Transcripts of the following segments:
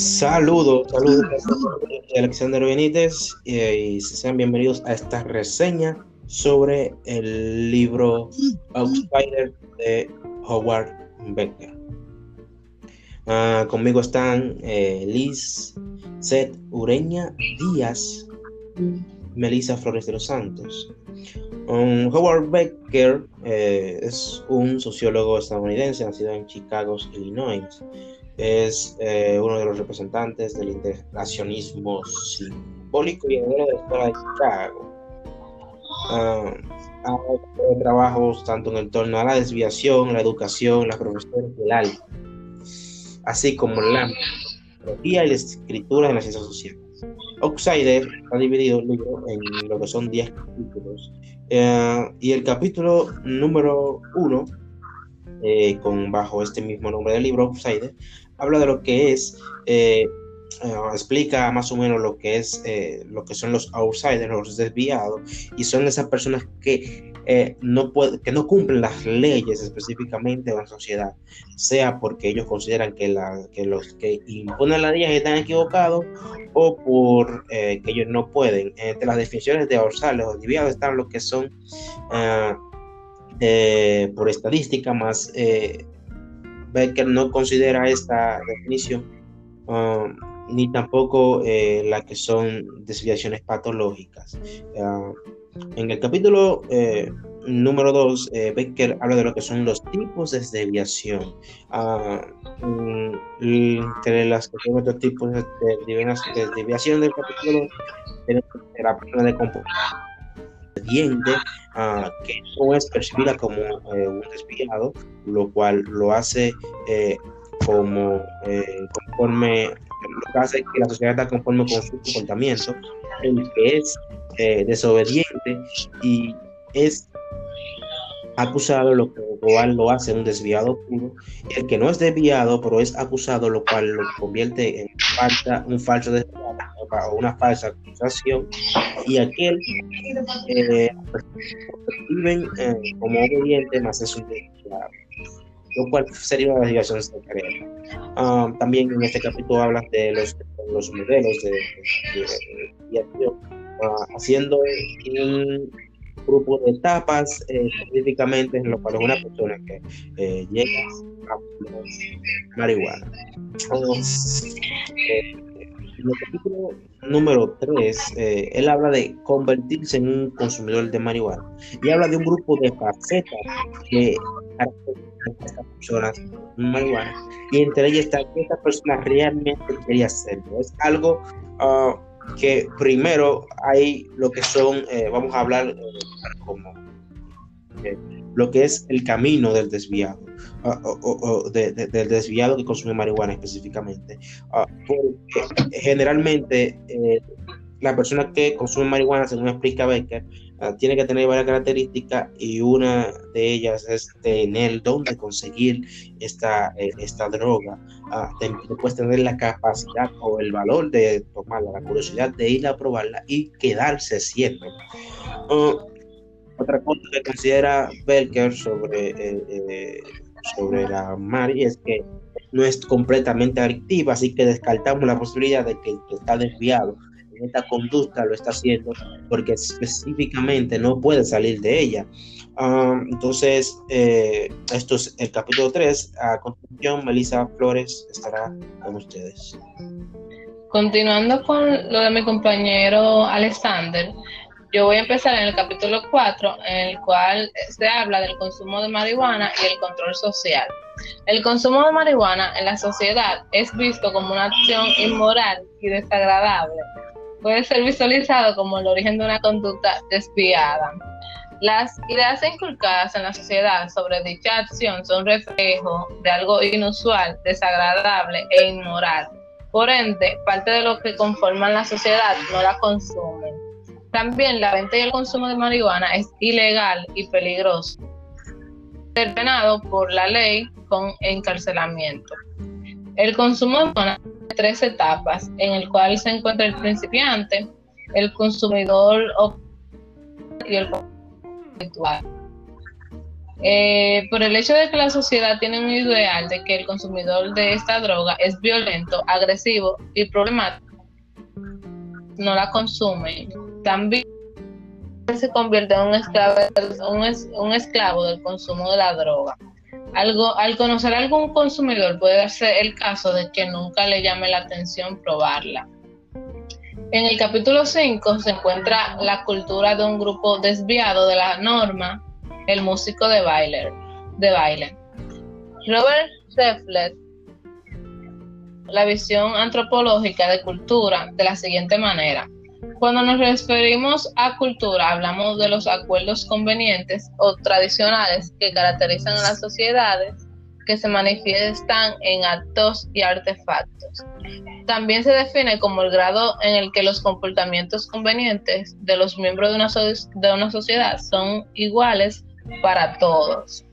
Saludos, saludos, Alexander Benítez y sean bienvenidos a esta reseña sobre el libro Outsider de Howard Becker. Ah, conmigo están eh, Liz Seth Ureña Díaz, Melissa Flores de los Santos. Um, Howard Becker eh, es un sociólogo estadounidense nacido en Chicago, Illinois es eh, uno de los representantes del integracionismo simbólico y de la escuela de Chicago. Uh, ha hecho trabajos tanto en el torno a la desviación, la educación, la profesión y el arte, así como la antropología y la escritura en las ciencias sociales. Outsider ha dividido el libro en lo que son 10 capítulos eh, y el capítulo número 1 eh, con bajo este mismo nombre del libro, Outsider, habla de lo que es, eh, eh, explica más o menos lo que es, eh, lo que son los outsiders, los desviados, y son esas personas que no que no cumplen las leyes específicamente de la sociedad, sea porque ellos consideran que, la, que los que imponen las leyes están equivocados o por que ellos no pueden. Entre las definiciones de outsiders o desviados están los que son por estadística más Becker no considera esta definición um, ni tampoco eh, la que son desviaciones patológicas. Uh, en el capítulo eh, número 2, eh, Becker habla de lo que son los tipos de desviación. Uh, entre las otros tipos de, desviación del capítulo tenemos la persona de comportamiento Que no es percibida como eh, un desviado, lo cual lo hace eh, como eh, conforme, lo que hace que la sociedad está conforme con su comportamiento, el que es desobediente y es acusado, lo cual lo hace un desviado puro, el que no es desviado, pero es acusado, lo cual lo convierte en falta, un falso desviado o una falsa acusación, y aquel eh, viven eh, como obediente, más es un desviado, lo cual sería una desviación secreta. Um, también en este capítulo hablan de los, los modelos de, desviación, uh, haciendo un grupo de etapas, eh, específicamente en lo cual es una persona que eh, llega a marihuana. Eh, en el capítulo número 3, él habla de convertirse en un consumidor de marihuana y habla de un grupo de facetas que estas personas marihuana y entre ellas está que esta persona realmente quería hacerlo. Es algo uh, que primero hay lo que son, eh, vamos a hablar eh, como eh, lo que es el camino del desviado, ah, o, del desviado que consume marihuana específicamente. Ah, generalmente la persona que consume marihuana, según explica Becker, Ah, tiene que tener varias características y una de ellas es tener el don de conseguir esta, eh, esta droga. Ah, después tener la capacidad o el valor de tomarla, la curiosidad de ir a probarla y quedarse siempre. Ah, otra cosa que considera Belker sobre, eh, eh, sobre la Mari es que no es completamente adictiva, así que descartamos la posibilidad de que está desviado esta conducta lo está haciendo porque específicamente no puede salir de ella. Ah, entonces, eh, esto es el capítulo 3. A continuación, Melissa Flores estará con ustedes. Continuando con lo de mi compañero Alexander, yo voy a empezar en el capítulo 4, en el cual se habla del consumo de marihuana y el control social. El consumo de marihuana en la sociedad es visto como una acción inmoral y desagradable, puede ser visualizado como el origen de una conducta desviada. Las ideas inculcadas en la sociedad sobre dicha acción son reflejo de algo inusual, desagradable e inmoral. Por ende, parte de lo que conforman la sociedad no la consumen. También la venta y el consumo de marihuana es ilegal y peligroso, determinado por la ley con encarcelamiento. El consumo de marihuana tres etapas, en el cual se encuentra el principiante, el consumidor y el habitual. Eh, por el hecho de que la sociedad tiene un ideal de que el consumidor de esta droga es violento, agresivo y problemático, no la consume. También se convierte en un esclavo, del consumo de la droga. Algo, al conocer a algún consumidor puede darse el caso de que nunca le llame la atención probarla. En el capítulo 5 se encuentra la cultura de un grupo desviado de la norma, el músico de baile. De baile. Robert Shefflet la visión antropológica de cultura de la siguiente manera. Cuando nos referimos a cultura, hablamos de los acuerdos convenientes o tradicionales que caracterizan a las sociedades que se manifiestan en actos y artefactos. También se define como el grado en el que los comportamientos convenientes de los miembros de una, de una sociedad son iguales para todos.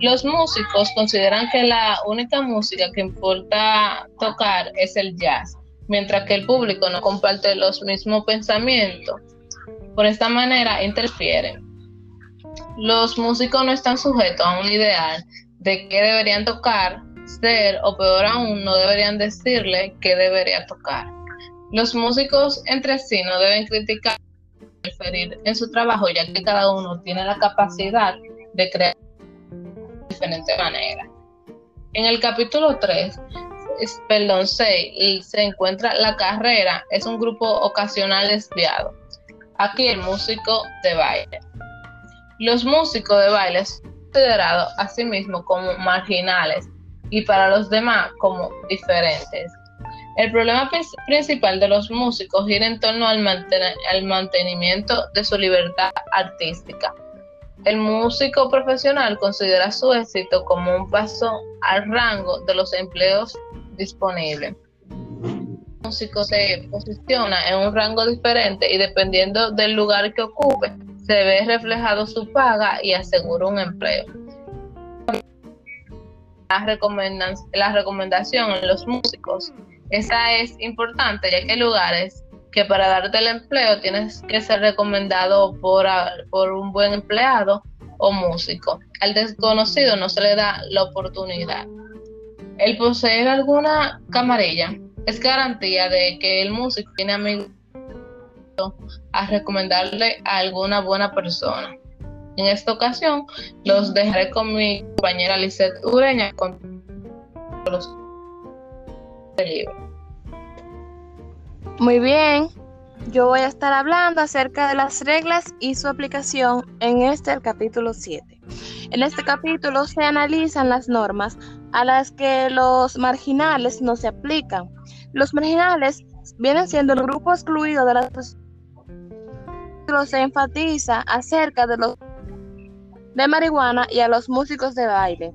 Los músicos consideran que la única música que importa tocar es el jazz, mientras que el público no comparte los mismos pensamientos. Por esta manera interfieren. Los músicos no están sujetos a un ideal de qué deberían tocar, ser o peor aún no deberían decirle qué debería tocar. Los músicos entre sí no deben criticar interferir en su trabajo ya que cada uno tiene la capacidad de crear diferente manera. En el capítulo 3, perdón, 6, se encuentra la carrera, es un grupo ocasional desviado. Aquí el músico de baile. Los músicos de baile son considerados a sí mismos como marginales y para los demás como diferentes. El problema principal de los músicos gira en torno al, al mantenimiento de su libertad artística el músico profesional considera su éxito como un paso al rango de los empleos disponibles. El músico se posiciona en un rango diferente y dependiendo del lugar que ocupe, se ve reflejado su paga y asegura un empleo. La, la recomendación en los músicos, esa es importante ya que hay lugares que para darte el empleo tienes que ser recomendado por, por un buen empleado o músico. Al desconocido no se le da la oportunidad. El poseer alguna camarilla es garantía de que el músico tiene amigos a recomendarle a alguna buena persona. En esta ocasión los dejaré con mi compañera Lisette Ureña con los libro. Muy bien, yo voy a estar hablando acerca de las reglas y su aplicación en este capítulo 7. En este capítulo se analizan las normas a las que los marginales no se aplican. Los marginales vienen siendo el grupo excluido de la sociedad. Se enfatiza acerca de los de marihuana y a los músicos de baile.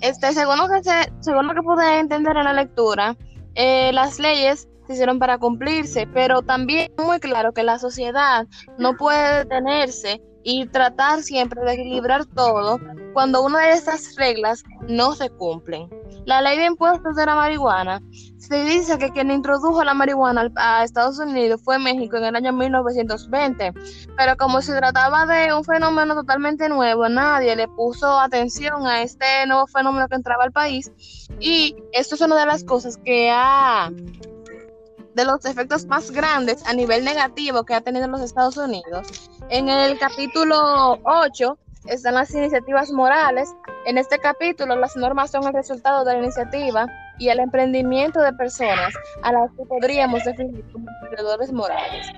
Este, según lo que se, según lo que pude entender en la lectura, eh, las leyes se hicieron para cumplirse, pero también muy claro que la sociedad no puede detenerse y tratar siempre de equilibrar todo cuando una de estas reglas no se cumplen. La ley de impuestos de la marihuana se dice que quien introdujo la marihuana a Estados Unidos fue México en el año 1920, pero como se trataba de un fenómeno totalmente nuevo, nadie le puso atención a este nuevo fenómeno que entraba al país y esto es una de las cosas que ha de los efectos más grandes a nivel negativo que ha tenido los Estados Unidos. En el capítulo 8 están las iniciativas morales. En este capítulo las normas son el resultado de la iniciativa y el emprendimiento de personas a las que podríamos definir como emprendedores morales.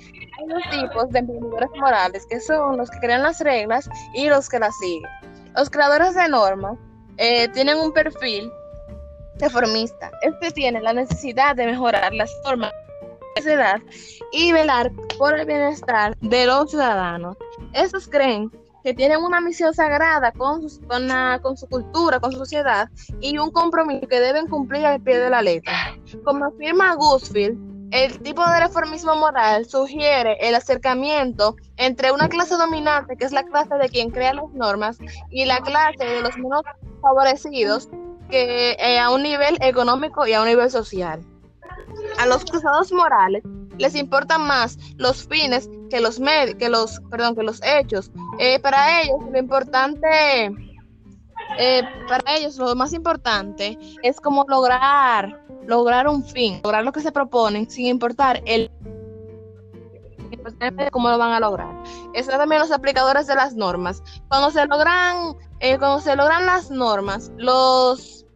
Hay dos tipos de emprendedores morales que son los que crean las reglas y los que las siguen. Los creadores de normas eh, tienen un perfil reformista. Este tiene la necesidad de mejorar las normas y velar por el bienestar de los ciudadanos. Estos creen que tienen una misión sagrada con su, con, su cultura, con su sociedad y un compromiso que deben cumplir al pie de la letra. Como afirma Gusfield, el tipo de reformismo moral sugiere el acercamiento entre una clase dominante, que es la clase de quien crea las normas, y la clase de los menos favorecidos, que eh, a un nivel económico y a un nivel social. A los cruzados morales les importan más los fines que los, que los, perdón, que los hechos. Eh, para ellos, lo importante, eh, para ellos lo más importante es como lograr, lograr un fin, lograr lo que se proponen, sin importar el cómo lo van a lograr. Eso también los aplicadores de las normas. Cuando se logran, eh, cuando se logran las normas, los,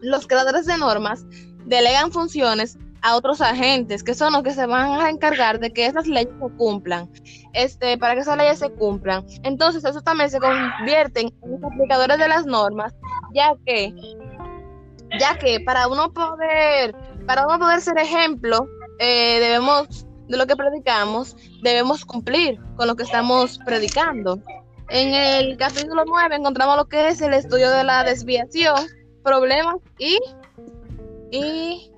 los creadores de normas delegan funciones a otros agentes, que son los que se van a encargar de que esas leyes se cumplan, este, para que esas leyes se cumplan. Entonces, eso también se convierten en los aplicadores de las normas, ya que, ya que para uno poder, para uno poder ser ejemplo, eh, debemos de lo que predicamos, debemos cumplir con lo que estamos predicando. En el capítulo 9 encontramos lo que es el estudio de la desviación, problemas y, y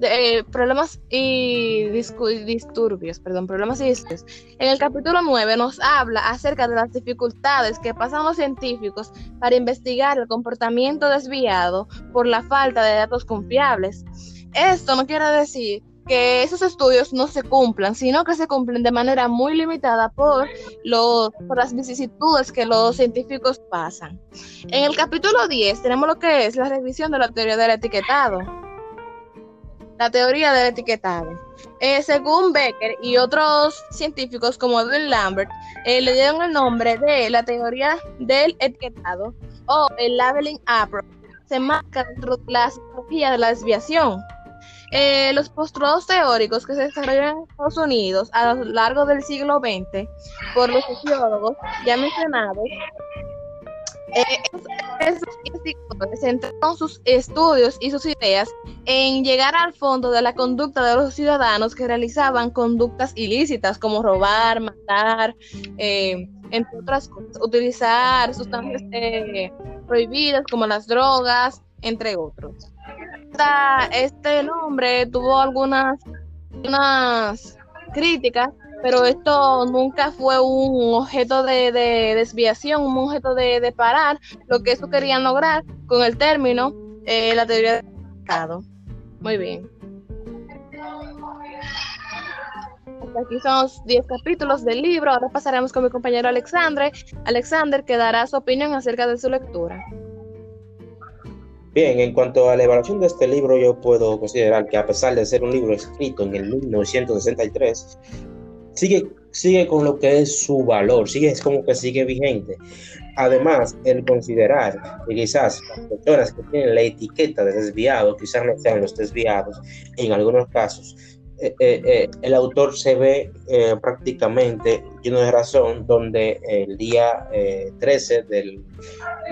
eh, problemas y disturbios, perdón, problemas y disturbios. En el capítulo 9 nos habla acerca de las dificultades que pasan los científicos para investigar el comportamiento desviado por la falta de datos confiables. Esto no quiere decir que esos estudios no se cumplan, sino que se cumplen de manera muy limitada por, por las vicisitudes que los científicos pasan. En el capítulo 10 tenemos lo que es la revisión de la teoría del etiquetado. La teoría del etiquetado. Eh, según Becker y otros científicos como Edwin Lambert, eh, le dieron el nombre de la teoría del etiquetado o el labeling approach. Se marca dentro de la psicología de la desviación eh, los postulados teóricos que se desarrollaron en Estados Unidos a lo largo del siglo XX por los sociólogos ya mencionados, eh, esos centraron sus estudios y sus ideas en llegar al fondo de la conducta de los ciudadanos que realizaban conductas ilícitas como robar, matar, eh, entre otras cosas, utilizar sustancias eh, prohibidas como las drogas, entre otros. Este nombre tuvo algunas, críticas, pero esto nunca fue un objeto de, desviación, un objeto de, parar lo que eso querían lograr con el término eh, la teoría del mercado. Muy bien. aquí son los 10 capítulos del libro. Ahora pasaremos con mi compañero Alexandre. Alexander que dará su opinión acerca de su lectura. Bien, en cuanto a la evaluación de este libro, yo puedo considerar que a pesar de ser un libro escrito en el 1963, sigue, sigue con lo que es su valor, sigue, es como que sigue vigente. Además, el considerar que quizás las personas que tienen la etiqueta de desviado, quizás no sean los desviados, en algunos casos, eh, eh, eh, el autor se ve prácticamente lleno de razón, donde el día 13 del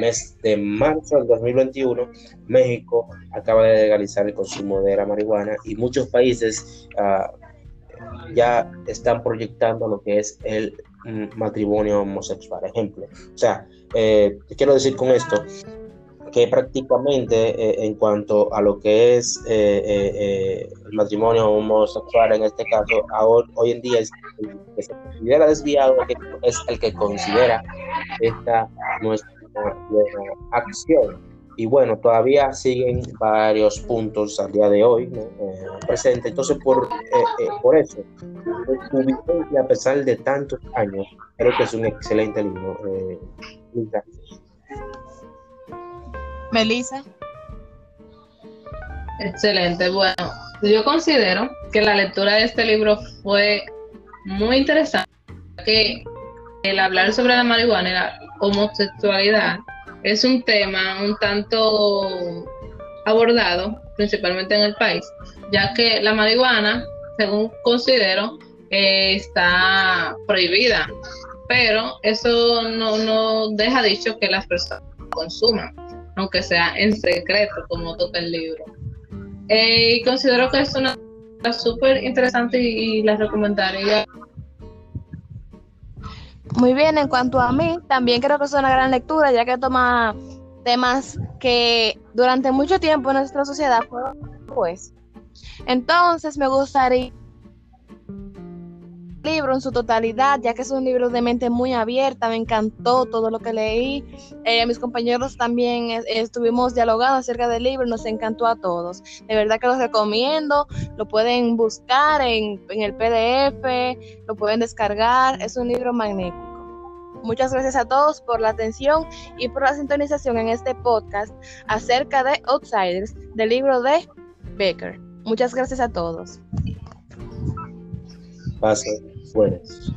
mes de marzo del 2021, México acaba de legalizar el consumo de la marihuana y muchos países ah, ya están proyectando lo que es el mm, matrimonio homosexual. Ejemplo, o sea, ¿qué quiero decir con esto? que prácticamente eh, en cuanto a lo que es eh, eh, el matrimonio homosexual en este caso, hoy en día es el que se considera desviado, es el que considera esta nuestra acción. Y bueno, todavía siguen varios puntos al día de hoy presente. Entonces, por, por eso, a pesar de tantos años, creo que es un excelente libro. Melissa. Excelente. Bueno, yo considero que la lectura de este libro fue muy interesante, que el hablar sobre la marihuana y la homosexualidad es un tema un tanto abordado, principalmente en el país, ya que la marihuana, según considero, está prohibida, pero eso no, no deja dicho que las personas consuman aunque sea en secreto, como toca el libro. Eh, y considero que es una súper interesante y, la recomendaría. Muy bien, en cuanto a mí, también creo que es una gran lectura, ya que toma temas que durante mucho tiempo en nuestra sociedad fueron pues. Entonces me gustaría libro en su totalidad, ya que es un libro de mente muy abierta, me encantó todo lo que leí. Eh, mis compañeros también estuvimos dialogando acerca del libro, nos encantó a todos. De verdad que los recomiendo, lo pueden buscar en, en el PDF, lo pueden descargar, es un libro magnífico. Muchas gracias a todos por la atención y por la sintonización en este podcast acerca de Outsiders del libro de Becker. Muchas gracias a todos. Pasen West